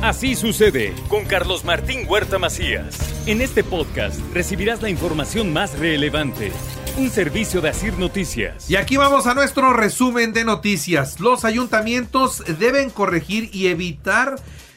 Así sucede con Carlos Martín Huerta Macías. En este podcast recibirás la información más relevante. Un servicio de Asir Noticias. Y aquí vamos a nuestro resumen de noticias. Los ayuntamientos deben corregir y evitar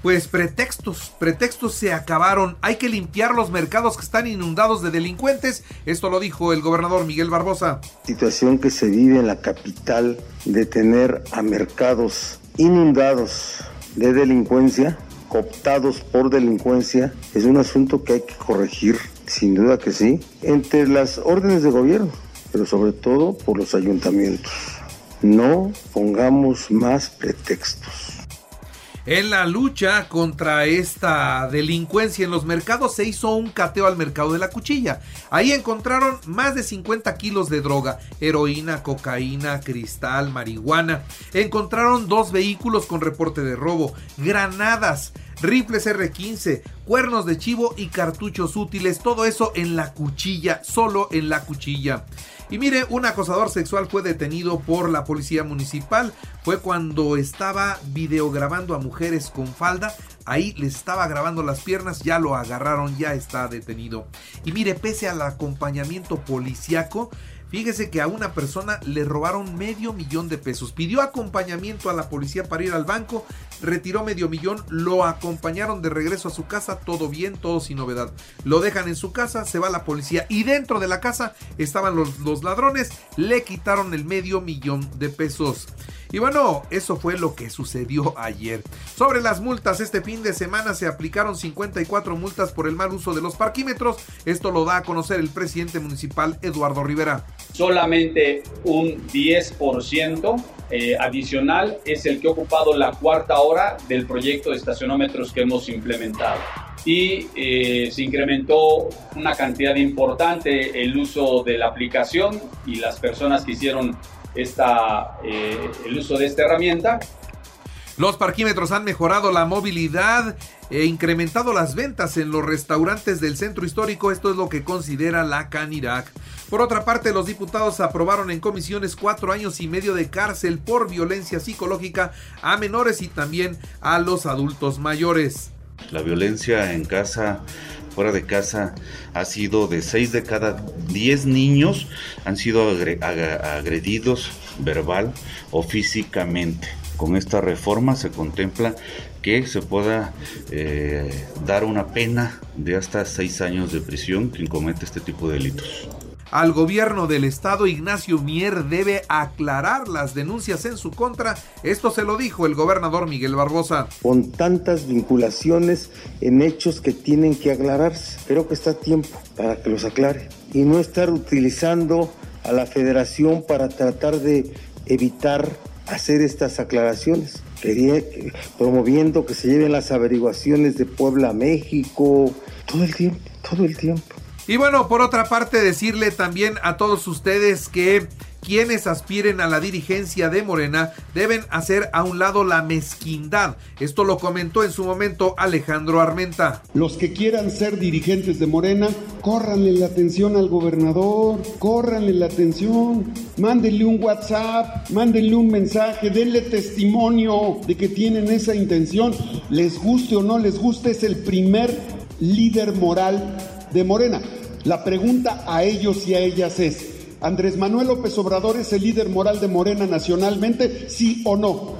pues pretextos, pretextos se acabaron. Hay que limpiar los mercados que están inundados de delincuentes. Esto lo dijo el gobernador Miguel Barbosa. Situación que se vive en la capital de tener a mercados inundados de delincuencia, cooptados por delincuencia, es un asunto que hay que corregir, sin duda que sí, entre las órdenes de gobierno, pero sobre todo por los ayuntamientos. No pongamos más pretextos. En la lucha contra esta delincuencia en los mercados se hizo un cateo al mercado de la cuchilla. Ahí encontraron más de 50 kilos de droga, heroína, cocaína, cristal, marihuana. Encontraron dos vehículos con reporte de robo, granadas, rifles R15, cuernos de chivo y cartuchos útiles. Todo eso en la cuchilla, solo en la cuchilla. Y mire, un acosador sexual fue detenido por la policía municipal. Fue cuando estaba videograbando a mujeres con falda. Ahí les estaba grabando las piernas, ya lo agarraron, ya está detenido. Y mire, pese al acompañamiento policiaco, Fíjese que a una persona le robaron medio millón de pesos. Pidió acompañamiento a la policía para ir al banco, retiró medio millón, lo acompañaron de regreso a su casa, todo bien, todo sin novedad. Lo dejan en su casa, se va la policía y dentro de la casa estaban los, los ladrones, le quitaron el medio millón de pesos. Y bueno, eso fue lo que sucedió ayer. Sobre las multas, este fin de semana se aplicaron 54 multas por el mal uso de los parquímetros. Esto lo da a conocer el presidente municipal Eduardo Rivera. Solamente un 10% eh, adicional es el que ha ocupado la cuarta hora del proyecto de estacionómetros que hemos implementado y eh, se incrementó una cantidad importante el uso de la aplicación y las personas que hicieron esta, eh, el uso de esta herramienta. Los parquímetros han mejorado la movilidad e incrementado las ventas en los restaurantes del centro histórico. Esto es lo que considera la Canirac. Por otra parte, los diputados aprobaron en comisiones cuatro años y medio de cárcel por violencia psicológica a menores y también a los adultos mayores. La violencia en casa fuera de casa ha sido de 6 de cada 10 niños han sido agredidos verbal o físicamente. Con esta reforma se contempla que se pueda eh, dar una pena de hasta 6 años de prisión quien comete este tipo de delitos. Al gobierno del estado, Ignacio Mier debe aclarar las denuncias en su contra. Esto se lo dijo el gobernador Miguel Barbosa. Con tantas vinculaciones en hechos que tienen que aclararse, creo que está a tiempo para que los aclare y no estar utilizando a la federación para tratar de evitar hacer estas aclaraciones, promoviendo que se lleven las averiguaciones de Puebla a México, todo el tiempo, todo el tiempo. Y bueno, por otra parte, decirle también a todos ustedes que quienes aspiren a la dirigencia de Morena deben hacer a un lado la mezquindad. Esto lo comentó en su momento Alejandro Armenta. Los que quieran ser dirigentes de Morena, córranle la atención al gobernador, córranle la atención, mándenle un WhatsApp, mándenle un mensaje, denle testimonio de que tienen esa intención. Les guste o no les guste, es el primer líder moral de Morena. La pregunta a ellos y a ellas es, ¿Andrés Manuel López Obrador es el líder moral de Morena nacionalmente? ¿Sí o no?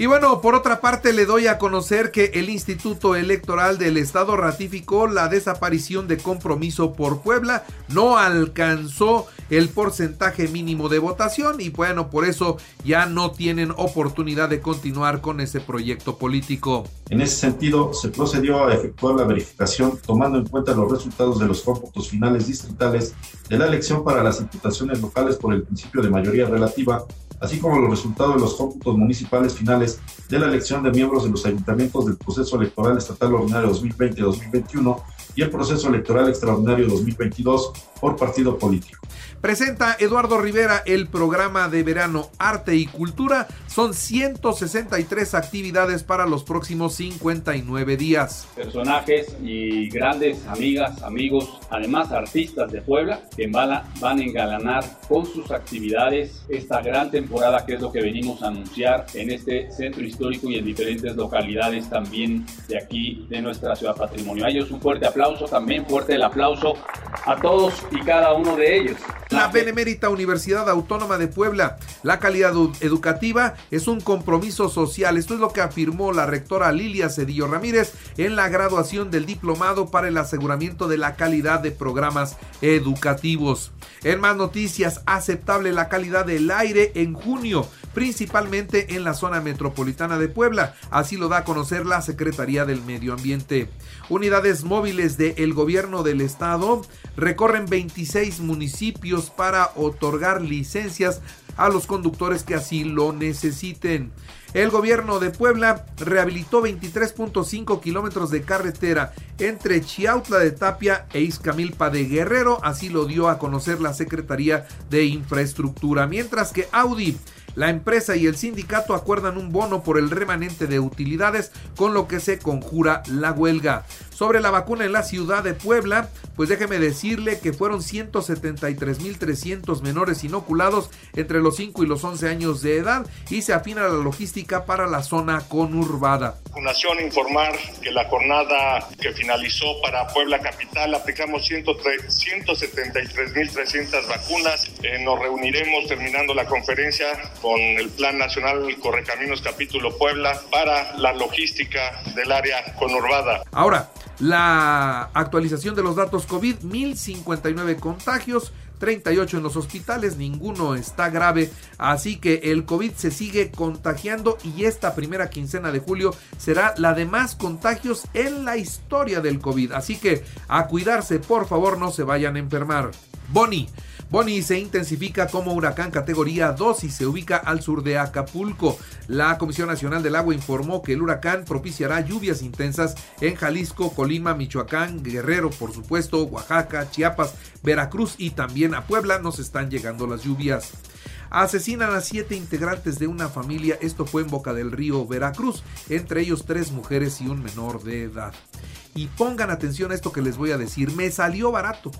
Y bueno, por otra parte le doy a conocer que el Instituto Electoral del Estado ratificó la desaparición de compromiso por Puebla, no alcanzó el porcentaje mínimo de votación y bueno, por eso ya no tienen oportunidad de continuar con ese proyecto político. En ese sentido, se procedió a efectuar la verificación tomando en cuenta los resultados de los cómputos finales distritales de la elección para las diputaciones locales por el principio de mayoría relativa así como los resultados de los cómputos municipales finales de la elección de miembros de los ayuntamientos del proceso electoral estatal ordinario 2020-2021 y el proceso electoral extraordinario 2022 por partido político. Presenta Eduardo Rivera el programa de verano Arte y Cultura. Son 163 actividades para los próximos 59 días. Personajes y grandes amigas, amigos, además artistas de Puebla, que van a, van a engalanar con sus actividades esta gran temporada que es lo que venimos a anunciar en este centro histórico y en diferentes localidades también de aquí de nuestra ciudad patrimonio. A ellos un fuerte aplauso, también fuerte el aplauso a todos y cada uno de ellos. La Benemérita Universidad Autónoma de Puebla. La calidad educativa es un compromiso social. Esto es lo que afirmó la rectora Lilia Cedillo Ramírez en la graduación del diplomado para el aseguramiento de la calidad de programas educativos. En más noticias, aceptable la calidad del aire en junio, principalmente en la zona metropolitana de Puebla. Así lo da a conocer la Secretaría del Medio Ambiente. Unidades móviles del gobierno del estado recorren 26 municipios para otorgar licencias a los conductores que así lo necesiten. El gobierno de Puebla rehabilitó 23.5 kilómetros de carretera entre Chiautla de Tapia e Izcamilpa de Guerrero, así lo dio a conocer la Secretaría de Infraestructura, mientras que Audi la empresa y el sindicato acuerdan un bono por el remanente de utilidades, con lo que se conjura la huelga. Sobre la vacuna en la ciudad de Puebla, pues déjeme decirle que fueron 173.300 menores inoculados entre los 5 y los 11 años de edad y se afina la logística para la zona conurbada. Vacunación, informar que la jornada que finalizó para Puebla Capital aplicamos 173.300 vacunas. Eh, nos reuniremos terminando la conferencia con el Plan Nacional Correcaminos Capítulo Puebla para la logística del área conurbada. Ahora, la actualización de los datos COVID, 1059 contagios, 38 en los hospitales, ninguno está grave, así que el COVID se sigue contagiando y esta primera quincena de julio será la de más contagios en la historia del COVID, así que a cuidarse, por favor, no se vayan a enfermar. Bonnie Bonnie se intensifica como huracán categoría 2 y se ubica al sur de Acapulco. La Comisión Nacional del Agua informó que el huracán propiciará lluvias intensas en Jalisco, Colima, Michoacán, Guerrero, por supuesto, Oaxaca, Chiapas, Veracruz y también a Puebla nos están llegando las lluvias. Asesinan a siete integrantes de una familia, esto fue en Boca del Río, Veracruz, entre ellos tres mujeres y un menor de edad. Y pongan atención a esto que les voy a decir, me salió barato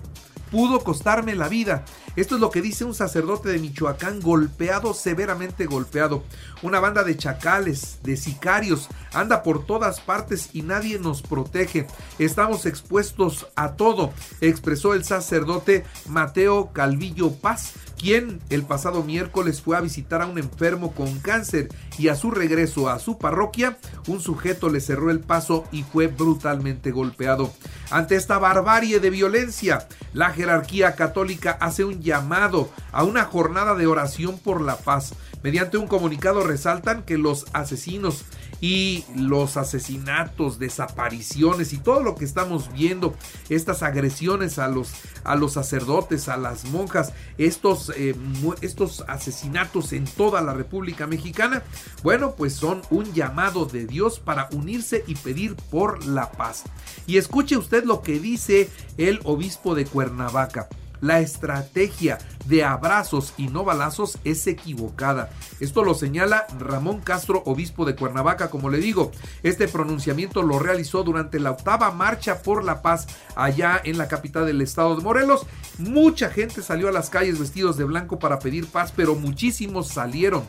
pudo costarme la vida. Esto es lo que dice un sacerdote de Michoacán golpeado, severamente golpeado. Una banda de chacales, de sicarios, anda por todas partes y nadie nos protege. Estamos expuestos a todo, expresó el sacerdote Mateo Calvillo Paz, quien el pasado miércoles fue a visitar a un enfermo con cáncer y a su regreso a su parroquia, un sujeto le cerró el paso y fue brutalmente golpeado. Ante esta barbarie de violencia, la jerarquía católica hace un llamado a una jornada de oración por la paz. Mediante un comunicado resaltan que los asesinos y los asesinatos, desapariciones y todo lo que estamos viendo, estas agresiones a los, a los sacerdotes, a las monjas, estos, eh, estos asesinatos en toda la República Mexicana, bueno, pues son un llamado de Dios para unirse y pedir por la paz. Y escuche usted lo que dice el obispo de Cuernavaca. La estrategia de abrazos y no balazos es equivocada. Esto lo señala Ramón Castro, obispo de Cuernavaca, como le digo. Este pronunciamiento lo realizó durante la octava marcha por la paz allá en la capital del estado de Morelos. Mucha gente salió a las calles vestidos de blanco para pedir paz, pero muchísimos salieron.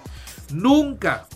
Nunca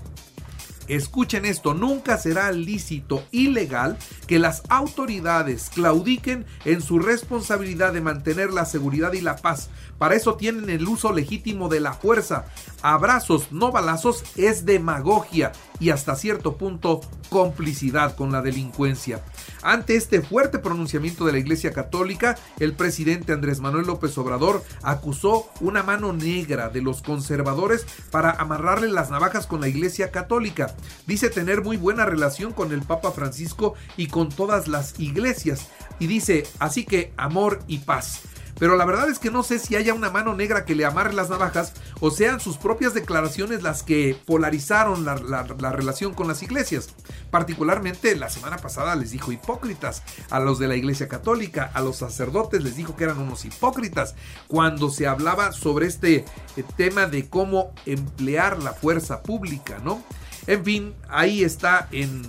Escuchen esto, nunca será lícito, ilegal, que las autoridades claudiquen en su responsabilidad de mantener la seguridad y la paz. Para eso tienen el uso legítimo de la fuerza. Abrazos, no balazos, es demagogia y hasta cierto punto complicidad con la delincuencia. Ante este fuerte pronunciamiento de la Iglesia Católica, el presidente Andrés Manuel López Obrador acusó una mano negra de los conservadores para amarrarle las navajas con la Iglesia Católica. Dice tener muy buena relación con el Papa Francisco y con todas las iglesias. Y dice, así que amor y paz. Pero la verdad es que no sé si haya una mano negra que le amarre las navajas o sean sus propias declaraciones las que polarizaron la, la relación con las iglesias. Particularmente la semana pasada les dijo hipócritas a los de la iglesia católica, a los sacerdotes les dijo que eran unos hipócritas cuando se hablaba sobre este eh, tema de cómo emplear la fuerza pública, ¿no? En fin, ahí está en,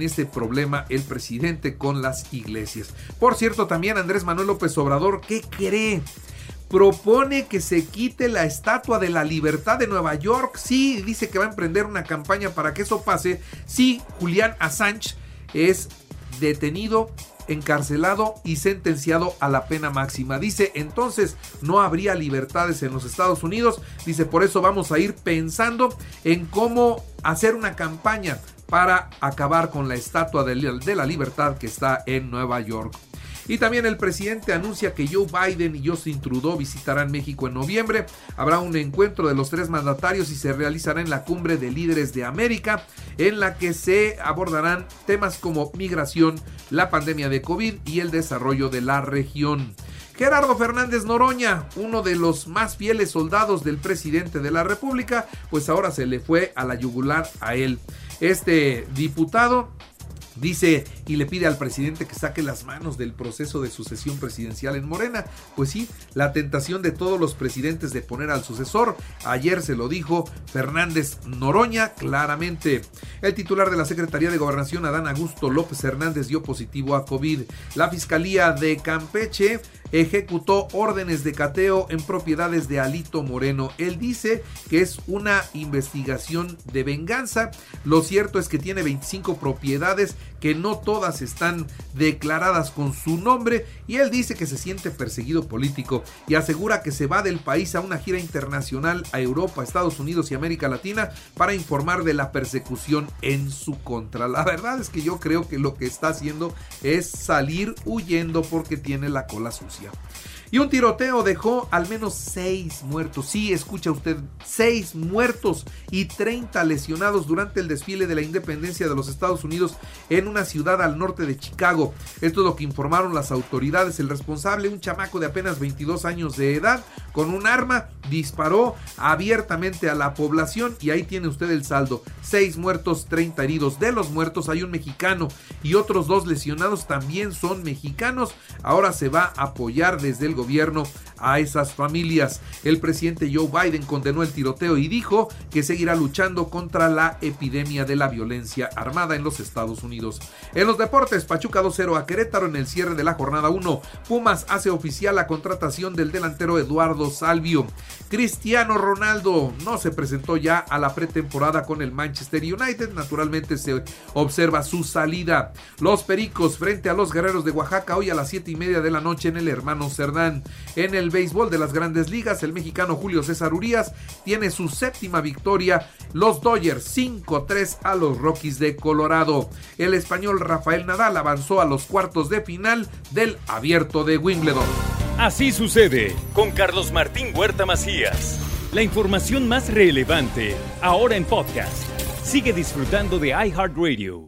este problema el presidente con las iglesias. Por cierto, también Andrés Manuel López Obrador, ¿qué cree? propone que se quite la estatua de la libertad de Nueva York. Sí, dice que va a emprender una campaña para que eso pase. Sí, Julián Assange es detenido encarcelado y sentenciado a la pena máxima. Dice, entonces no habría libertades en los Estados Unidos. Dice, por eso vamos a ir pensando en cómo hacer una campaña para acabar con la estatua de la libertad que está en Nueva York. Y también el presidente anuncia que Joe Biden y Justin Trudeau visitarán México en noviembre. Habrá un encuentro de los tres mandatarios y se realizará en la cumbre de líderes de América, en la que se abordarán temas como migración, la pandemia de COVID y el desarrollo de la región. Gerardo Fernández Noroña, uno de los más fieles soldados del presidente de la República, pues ahora se le fue a la yugular a él. Este diputado Dice y le pide al presidente que saque las manos del proceso de sucesión presidencial en Morena. Pues sí, la tentación de todos los presidentes de poner al sucesor. Ayer se lo dijo Fernández Noroña claramente. El titular de la Secretaría de Gobernación, Adán Augusto López Hernández, dio positivo a COVID. La Fiscalía de Campeche ejecutó órdenes de cateo en propiedades de Alito Moreno. Él dice que es una investigación de venganza. Lo cierto es que tiene 25 propiedades que no todas están declaradas con su nombre y él dice que se siente perseguido político y asegura que se va del país a una gira internacional a Europa, Estados Unidos y América Latina para informar de la persecución en su contra. La verdad es que yo creo que lo que está haciendo es salir huyendo porque tiene la cola sucia. Y un tiroteo dejó al menos seis muertos. Sí, escucha usted, seis muertos y 30 lesionados durante el desfile de la independencia de los Estados Unidos en una ciudad al norte de Chicago. Esto es lo que informaron las autoridades. El responsable, un chamaco de apenas 22 años de edad, con un arma, disparó abiertamente a la población y ahí tiene usted el saldo. Seis muertos, 30 heridos. De los muertos hay un mexicano y otros dos lesionados también son mexicanos. Ahora se va a apoyar desde el gobierno a esas familias. El presidente Joe Biden condenó el tiroteo y dijo que seguirá luchando contra la epidemia de la violencia armada en los Estados Unidos. En los deportes, Pachuca 2-0 a Querétaro en el cierre de la jornada 1. Pumas hace oficial la contratación del delantero Eduardo Salvio. Cristiano Ronaldo no se presentó ya a la pretemporada con el Manchester United. Naturalmente se observa su salida. Los Pericos frente a los Guerreros de Oaxaca hoy a las 7 y media de la noche en el Hermano Cerdán. En el béisbol de las grandes ligas, el mexicano Julio César Urias tiene su séptima victoria. Los Dodgers 5-3 a los Rockies de Colorado. El español Rafael Nadal avanzó a los cuartos de final del abierto de Wimbledon. Así sucede con Carlos Martín Huerta Macías. La información más relevante ahora en podcast. Sigue disfrutando de iHeartRadio.